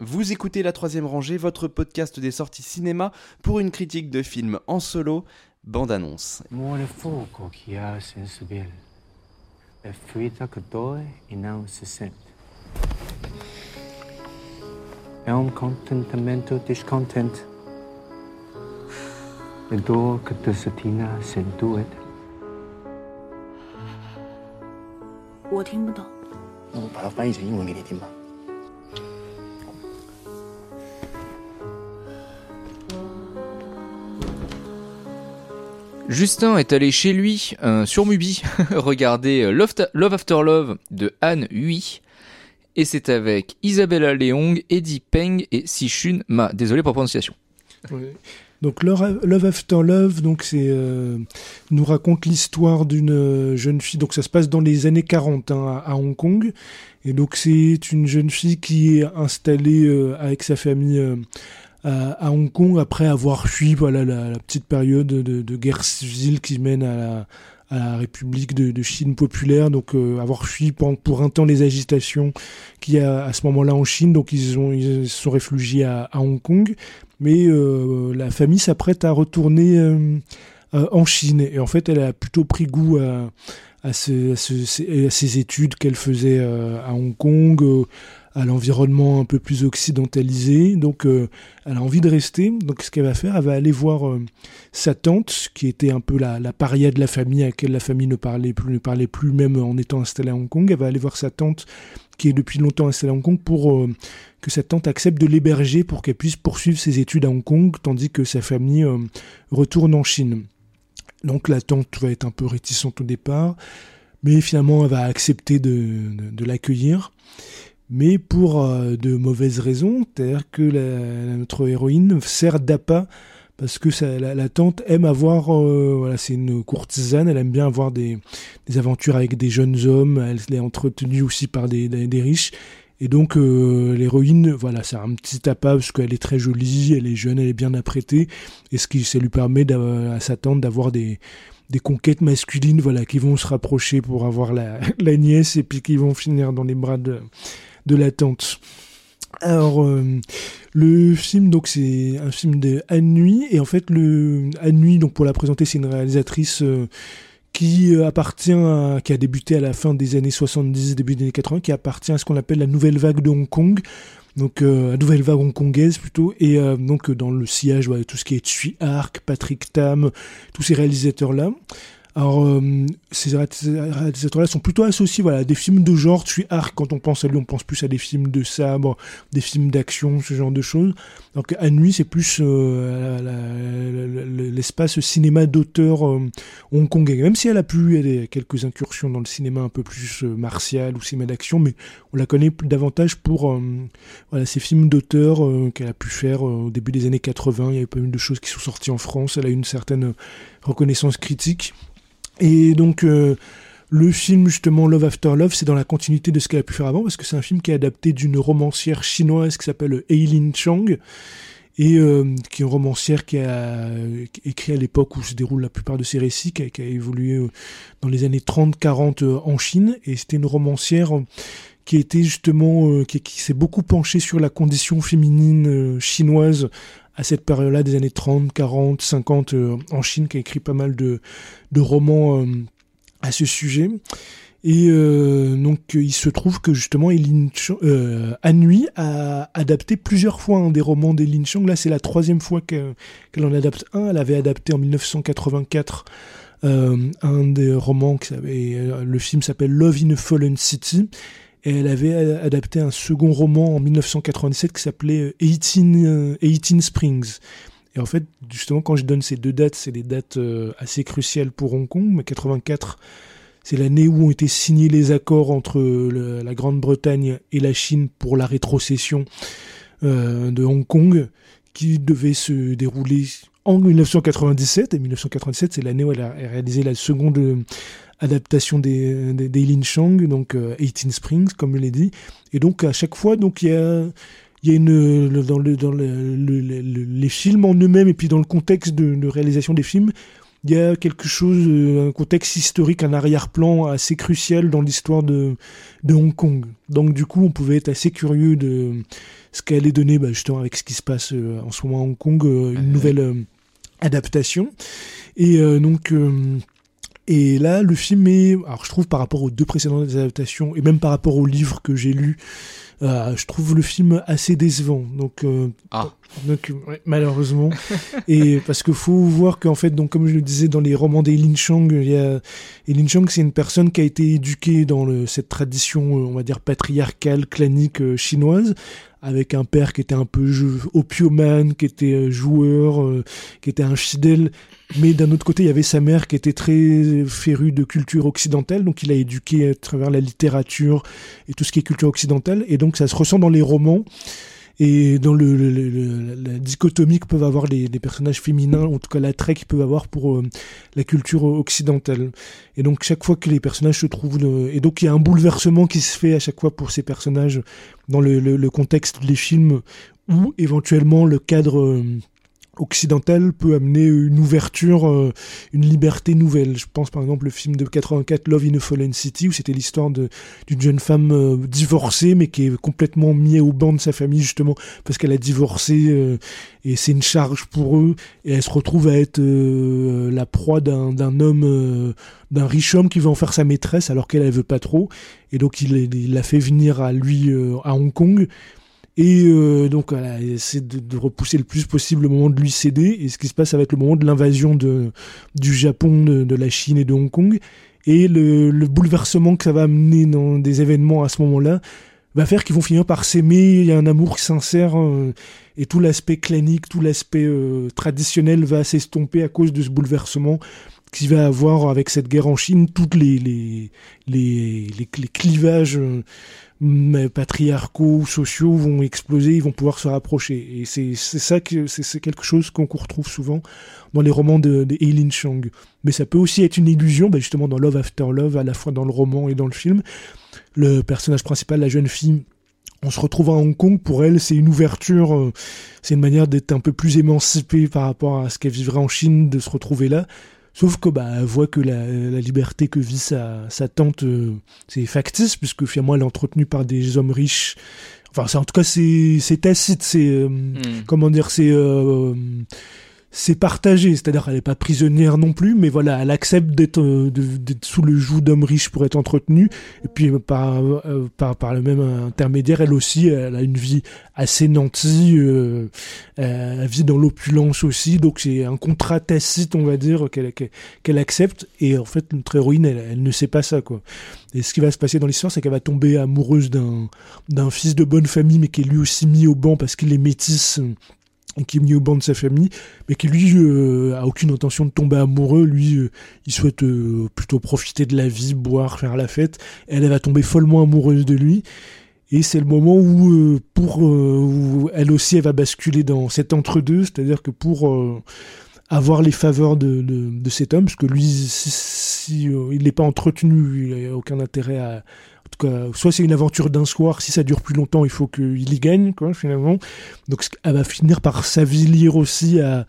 Vous écoutez La Troisième Rangée, votre podcast des sorties cinéma pour une critique de film en solo, bande-annonce. Muore fuoco chi ha sensibile, e ferita che dói e não se sente. É um contentamento descontente, e dor que desatina sem doer. 我听不懂。那我把它翻译成英文给你听吧。 Justin est allé chez lui euh, sur Mubi regarder euh, Love, After Love de Han Hui. Et c'est avec Isabella Leong, Eddie Peng et Sichun Ma. Désolé pour la prononciation. Donc Love After Love, donc c'est euh, nous raconte l'histoire d'une jeune fille. Donc ça se passe dans les années 40 hein, à, Hong Kong, et donc c'est une jeune fille qui est installée avec sa famille à, Hong Kong après avoir fui voilà la, petite période de, guerre civile qui mène à la, République de, Chine populaire, donc euh, avoir fui pour, un temps les agitations qu'il y a à ce moment-là en Chine, donc ils ont ils se sont réfugiés à, Hong Kong. Mais euh, la famille s'apprête à retourner euh, en Chine. Et en fait, elle a plutôt pris goût à, à, à ce- à ses études qu'elle faisait à Hong Kong, à l'environnement un peu plus occidentalisé. Donc, euh, elle a envie de rester. Donc, ce qu'elle va faire, elle va aller voir euh, sa tante, qui était un peu la, la paria de la famille, à laquelle la famille ne parlait plus, ne parlait plus même en étant installée à Hong Kong. Elle va aller voir sa tante, qui est depuis longtemps installée à Hong Kong, pour euh, que sa tante accepte de l'héberger pour qu'elle puisse poursuivre ses études à Hong Kong, tandis que sa famille euh, retourne en Chine. Donc la tante va être un peu réticente au départ, mais finalement elle va accepter de, de- de l'accueillir, mais pour euh, de mauvaises raisons, c'est-à-dire que notre héroïne sert d'appât parce que la, tante aime avoir, euh, voilà, c'est une courtisane, elle aime bien avoir des, aventures avec des jeunes hommes, elle est entretenue aussi par des, riches, et donc euh, l'héroïne, voilà, c'est un petit appât parce qu'elle est très jolie, elle est jeune, elle est bien apprêtée, et ce qui ça lui permet à sa tante d'avoir des, conquêtes masculines, voilà, qui vont se rapprocher pour avoir la nièce et puis qui vont finir dans les bras de, de la tante. Alors, euh, le film, donc, c'est un film de Anne et en fait, le Anne donc, pour la présenter, c'est une réalisatrice euh, qui euh, appartient à, qui a débuté à la fin des années 70, début des années 80, qui appartient à ce qu'on appelle la nouvelle vague de Hong Kong. Donc, euh, la nouvelle vague hongkongaise plutôt, et donc dans le sillage, voilà, tout ce qui est Tsui Hark, Patrick Tam, tous ces réalisateurs-là. Alors, euh, ces réalisateurs-là sont plutôt associés voilà, à des films de genre. Tsui Hark, quand on pense à lui, on pense plus à des films de sabre, des films d'action, ce genre de choses. Donc, à nuit, c'est plus euh, l'espace cinéma d'auteur euh, hongkongais. Même si elle a pu, elle a quelques incursions dans le cinéma un peu plus martial ou cinéma d'action, mais on la connaît davantage pour voilà, ces films d'auteur qu'elle a pu faire au début des années 80. Il y avait pas mal de choses qui sont sorties en France. Elle a eu une certaine reconnaissance critique. Et donc, euh, le film, justement, Love After Love, c'est dans la continuité de ce qu'elle a pu faire avant, parce que c'est un film qui est adapté d'une romancière chinoise qui s'appelle Eileen Chang, et euh, qui est une romancière qui a écrit à l'époque où se déroulent la plupart de ses récits, qui a, évolué euh, dans les années 30-40 euh, en Chine, et c'était une romancière qui été justement, qui, s'est beaucoup penchée sur la condition féminine chinoise à cette période-là des années 30, 40, 50 euh, en Chine, qui a écrit pas mal de, de romans euh, à ce sujet. Et euh, donc il se trouve que justement Eileen Chang, euh, Anhui a adapté plusieurs fois un des romans d'Eileen Chang. Là c'est la troisième fois que- qu'elle en adapte un. Elle avait adapté en 1984 euh, un des romans, qui le film s'appelle Love in a Fallen City. Elle avait euh, adapté un second roman en 1997 qui s'appelait 18, euh, 18 Springs. Et en fait, justement, quand je donne ces deux dates, c'est des dates euh, assez cruciales pour Hong Kong. Mais 84, c'est l'année où ont été signés les accords entre la Grande-Bretagne et la Chine pour la rétrocession euh, de Hong Kong, qui devait se dérouler en 1997. Et 1997, c'est l'année où elle a réalisé la seconde euh, adaptation des, des, d'Eileen Chang, donc euh, 18 Springs, comme je l'ai dit. Et donc, à chaque fois, donc il y a il y a une dans, le, dans le- le- le- le- les films en eux-mêmes et puis dans le contexte de, de réalisation des films, il y a quelque chose, euh, un contexte historique, un arrière-plan assez crucial dans l'histoire de, de Hong Kong. Donc du coup, on pouvait être assez curieux de ce qu'allait donner, bah, justement avec ce qui se passe euh, en ce moment à Hong Kong, euh, une nouvelle euh, adaptation. Et euh, donc, euh, et là, le film est, alors je trouve par rapport aux deux précédentes adaptations et même par rapport au livre que j'ai lu, euh, je trouve le film assez décevant. Donc, euh, Ah. donc ouais, malheureusement. et parce que faut voir qu'en fait, donc comme je le disais dans les romans d'Eileen Chang, il y a Eileen Chang, c'est une personne qui a été éduquée dans le, cette tradition, euh, on va dire patriarcale, clanique euh, chinoise, avec un père qui était un peu opiomane, qui était joueur, euh, qui était infidèle. Mais d'un autre côté, il y avait sa mère qui était très férue de culture occidentale, donc il a éduqué à travers la littérature et tout ce qui est culture occidentale. Et donc ça se ressent dans les romans et dans le, le- le- la dichotomie que peuvent avoir les, les personnages féminins, en tout cas l'attrait qu'ils peuvent avoir pour euh, la culture occidentale. Et donc chaque fois que les personnages se trouvent, et donc il y a un bouleversement qui se fait à chaque fois pour ces personnages dans le, contexte des films où éventuellement le cadre euh, occidental peut amener une ouverture, euh, une liberté nouvelle. Je pense par exemple le film de 84 Love in a Fallen City où c'était l'histoire d'une jeune femme euh, divorcée mais qui est complètement mise au banc de sa famille justement parce qu'elle a divorcé euh, et c'est une charge pour eux. Et elle se retrouve à être la proie d'un homme d'un riche homme qui veut en faire sa maîtresse alors qu'elle elle veut pas trop. Et donc il l'a fait venir à lui à Hong Kong et euh, donc voilà, essaie de, de repousser le plus possible le moment de lui céder. Et ce qui se passe, ça va être le moment de l'invasion du Japon, de, de la Chine et de Hong Kong. Et le, le bouleversement que ça va amener dans des événements à ce moment-là va faire qu'ils vont finir par s'aimer. Il y a un amour sincère euh, et tout l'aspect clanique, tout l'aspect euh, traditionnel va s'estomper à cause de ce bouleversement qui va avoir avec cette guerre en Chine toutes les les les, les, les clivages euh, patriarcaux, sociaux vont exploser, ils vont pouvoir se rapprocher. Et c'est ça que c'est quelque chose qu'on retrouve souvent dans les romans de, de Eileen Chang. Mais ça peut aussi être une illusion, bah justement dans Love After Love, à la fois dans le roman et dans le film. Le personnage principal, la jeune fille, on se retrouve à Hong Kong. Pour elle, c'est une ouverture, euh, c'est une manière d'être un peu plus émancipée par rapport à ce qu'elle vivrait en Chine, de se retrouver là. Sauf que bah, elle voit que la, la liberté que vit sa, sa tante, euh, c'est factice, puisque finalement elle est entretenue par des hommes riches. Enfin, c'est en tout cas c'est tacite, c'est euh, Hmm. comment dire, c'est c'est partagé, c'est-à-dire qu'elle n'est pas prisonnière non plus, mais voilà, elle accepte d'être euh, sous le joug d'hommes riches pour être entretenue, et puis euh, par, euh, par, par le même intermédiaire, elle aussi, elle a une vie assez nantie, euh, euh, elle vit dans l'opulence aussi, donc c'est un contrat tacite, on va dire, qu'elle accepte, et en fait, notre héroïne, elle, elle ne sait pas ça, quoi. Et ce qui va se passer dans l'histoire, c'est qu'elle va tomber amoureuse d'un fils de bonne famille, mais qui est lui aussi mis au banc parce qu'il est métis et qui est mis au banc de sa famille, mais qui lui euh, a aucune intention de tomber amoureux. Lui, euh, il souhaite euh, plutôt profiter de la vie, boire, faire la fête. Elle, va tomber follement amoureuse de lui. Et c'est le moment où, pour, où elle aussi, va basculer dans cet entre-deux, c'est-à-dire que pour avoir les faveurs de, cet homme, parce que lui, si, il n'est pas entretenu, il n'a aucun intérêt à, soit c'est une aventure d'un soir, si ça dure plus longtemps, il faut qu'il y gagne, quoi, finalement. Donc, elle va finir par s'avilir aussi à,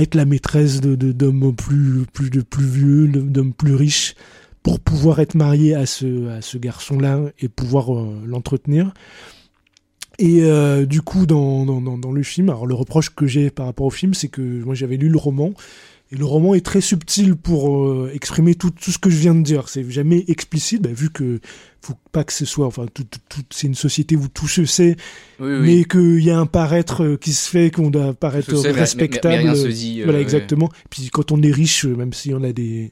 être la maîtresse de, de- d'hommes plus, plus, de plus vieux, d'hommes plus riches, pour pouvoir être mariée à ce, à ce garçon-là et pouvoir euh, l'entretenir. Et euh, du coup, dans, dans, dans le film, alors le reproche que j'ai par rapport au film, c'est que moi j'avais lu le roman, et le roman est très subtil pour euh, exprimer tout, tout ce que je viens de dire. C'est jamais explicite, bah, vu que faut pas que ce soit, enfin, tout, tout, tout- c'est une société où tout se sait, Oui, oui. mais qu'il y a un paraître euh, qui se fait, qu'on doit paraître sais, mais- mais- mais- respectable. mais rien se dit, euh, voilà, ouais. exactement. Puis quand on est riche, même si on a des,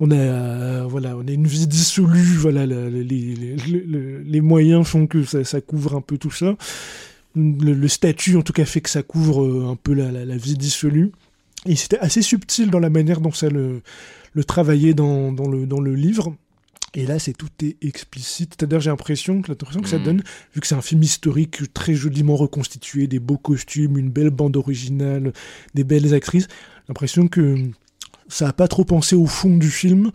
on a, euh, voilà, on a une vie dissolue, voilà, la- les, les, les- les moyens font que ça, ça couvre un peu tout ça. Le, le statut, en tout cas, fait que ça couvre un peu la, la, la vie dissolue. Et c'était assez subtil dans la manière dont ça le, le travaillait dans, dans, le, dans le livre. Et là, c'est tout est explicite. C'est-à-dire, j'ai l'impression que l'impression que ça Mhm. donne, vu que c'est un film historique très joliment reconstitué, des beaux costumes, une belle bande originale, des belles actrices, l'impression que ça a pas trop pensé au fond du film.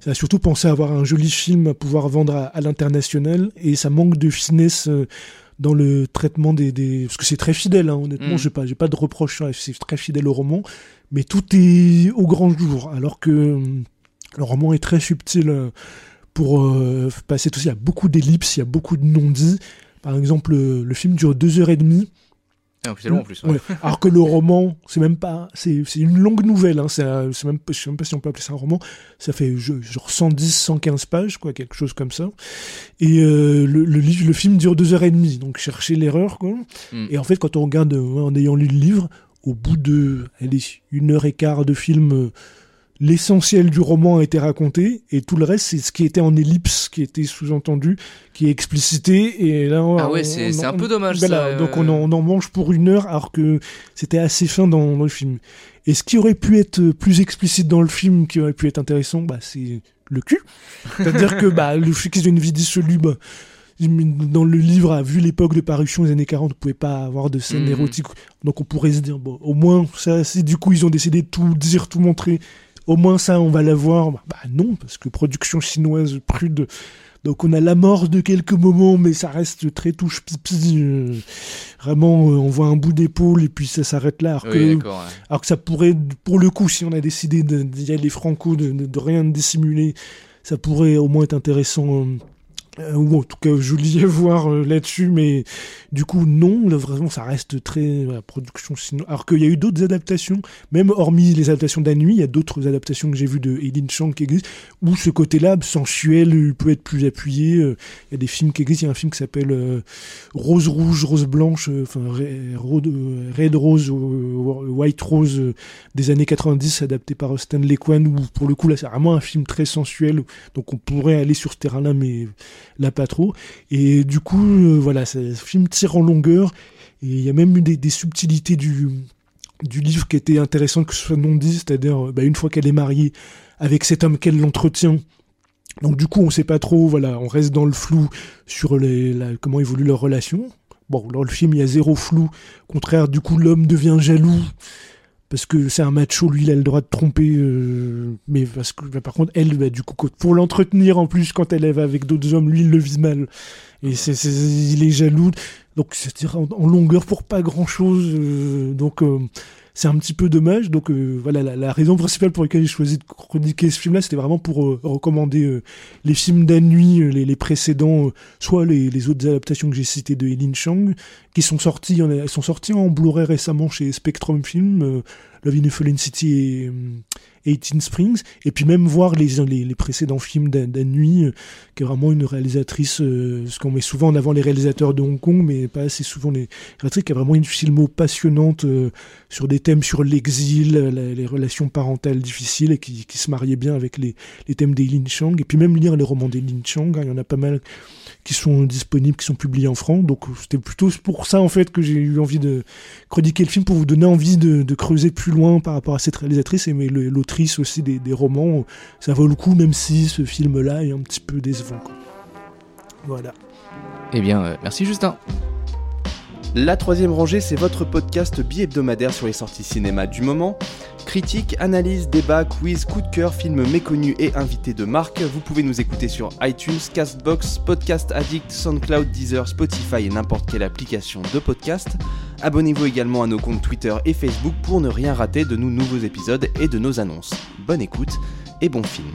Ça a surtout pensé à avoir un joli film à pouvoir vendre à, à l'international et ça manque de finesse euh, dans le traitement des, des... parce que c'est très fidèle, hein, honnêtement, Mm. j'ai pas, j'ai pas de reproche, c'est très fidèle au roman, mais tout est au grand jour, alors que hum, le roman est très subtil euh, pour euh, passer tout ça. Il y a beaucoup d'ellipses, il y a beaucoup de non-dits. Par exemple, le, le film dure deux heures et demie. Ah, c'est long en plus. ouais. Ouais. Alors que le roman, c'est même pas, c'est c'est une longue nouvelle. Hein. C'est même, je sais même pas si on peut appeler ça un roman. Ça fait je- genre 110, 115 pages, quoi, quelque chose comme ça. Et euh, le, le, livre- le film dure deux heures et demie. Donc cherchez l'erreur, quoi. Mm. Et en fait, quand on regarde euh, en ayant lu le livre, au bout de allez, une heure et quart de film, euh, l'essentiel du roman a été raconté et tout le reste, c'est ce qui était en ellipse, qui était sous-entendu, qui est explicité. Et là, Ah ouais, c'est- un peu dommage, ça, euh. donc on en, on en mange pour une heure alors que c'était assez fin dans, dans le film. Et ce qui aurait pu être euh, plus explicite dans le film, qui aurait pu être intéressant, bah, c'est le cul. C'est-à-dire que bah, le fait qu'ils aient une vie dissolue, bah, dans le livre, vu l'époque de parution des années 40, on pouvait pas avoir de scène Mhm. érotique. Donc on pourrait se dire, bon, au moins, ça, c'est du coup, ils ont décidé de tout dire, tout montrer. Au moins ça, on va l'avoir. Bah, bah non, parce que production chinoise prude. Donc on a la mort de quelques moments, mais ça reste très touche pipi. euh, vraiment, euh, on voit un bout d'épaule et puis ça s'arrête là. Alors, Oui, que, d'accord. ouais. alors que ça pourrait, pour le coup, si on a décidé d'y aller franco, de, de, de rien dissimuler, ça pourrait au moins être intéressant. euh, ou en tout cas joli à voir euh, là-dessus, mais du coup non, là, vraiment ça reste très voilà, production chinoise. Alors qu'il y a eu d'autres adaptations, même hormis les adaptations d'Anui, il y a d'autres adaptations que j'ai vues de Eileen Chang qui existent, où ce côté-là, sensuel, euh, peut être plus appuyé. euh, Il y a des films qui existent, il y a un film qui s'appelle euh, Rose Rouge, Rose Blanche, euh, enfin euh, Red Rose, euh, White Rose euh, des années 90, adapté par Stanley Kwan, où pour le coup là c'est vraiment un film très sensuel, donc on pourrait aller sur ce terrain-là, mais là pas trop. Et du coup, euh, voilà, ce film tire en longueur, et il y a même eu des, subtilités du, du livre qui étaient intéressantes, que ce soit non dit, c'est-à-dire euh, bah, une fois qu'elle est mariée avec cet homme qu'elle l'entretient. Donc du coup, on sait pas trop, voilà, on reste dans le flou sur les, comment évolue leur relation. Bon, dans le film, il y a zéro flou. Au contraire, du coup, l'homme devient jaloux parce que c'est un macho, lui, il a le droit de tromper. euh, mais parce que, bah, par contre, elle, bah, du coup, pour l'entretenir en plus, quand elle va avec d'autres hommes, lui, il le vise mal. Et c'est- il est jaloux. Donc, c'est en, en longueur pour pas grand-chose. euh, donc, euh, c'est un petit peu dommage. Donc, euh, voilà, la, raison principale pour laquelle j'ai choisi de chroniquer ce film-là, c'était vraiment pour euh, recommander euh, les films d'Annui, euh, les, précédents, soit les, autres adaptations que j'ai citées de Eileen Chang, qui sont sorties, en elles sont sorties en Blu-ray récemment chez Spectrum Film, Love in Fallen City et euh, 18 Springs, et puis même voir les, les, précédents films d'A- d'Annui, euh, qui est vraiment une réalisatrice, euh, ce qu'on met souvent en avant les réalisateurs de Hong Kong, mais pas assez souvent les réalisatrices, qui a vraiment une filmo passionnante euh, sur des thèmes sur l'exil, les relations parentales difficiles, et qui, qui se mariait bien avec les, les thèmes d'Eileen Chang, et puis même lire les romans d'Eileen Chang, hein, il y en a pas mal qui sont disponibles, qui sont publiés en France, donc c'était plutôt pour ça en fait que j'ai eu envie de chroniquer le film, pour vous donner envie de creuser plus loin par rapport à cette réalisatrice, et mais l'autrice aussi des, des romans, ça vaut le coup, même si ce film-là est un petit peu décevant. quoi. Voilà. Eh bien, euh, merci Justin. La troisième rangée, c'est votre podcast bi-hebdomadaire sur les sorties cinéma du moment. Critique, analyse, débat, quiz, coup de cœur, films méconnus et invités de marque. Vous pouvez nous écouter sur iTunes, Castbox, Podcast Addict, SoundCloud, Deezer, Spotify et n'importe quelle application de podcast. Abonnez-vous également à nos comptes Twitter et Facebook pour ne rien rater de nos nouveaux épisodes et de nos annonces. Bonne écoute et bon film.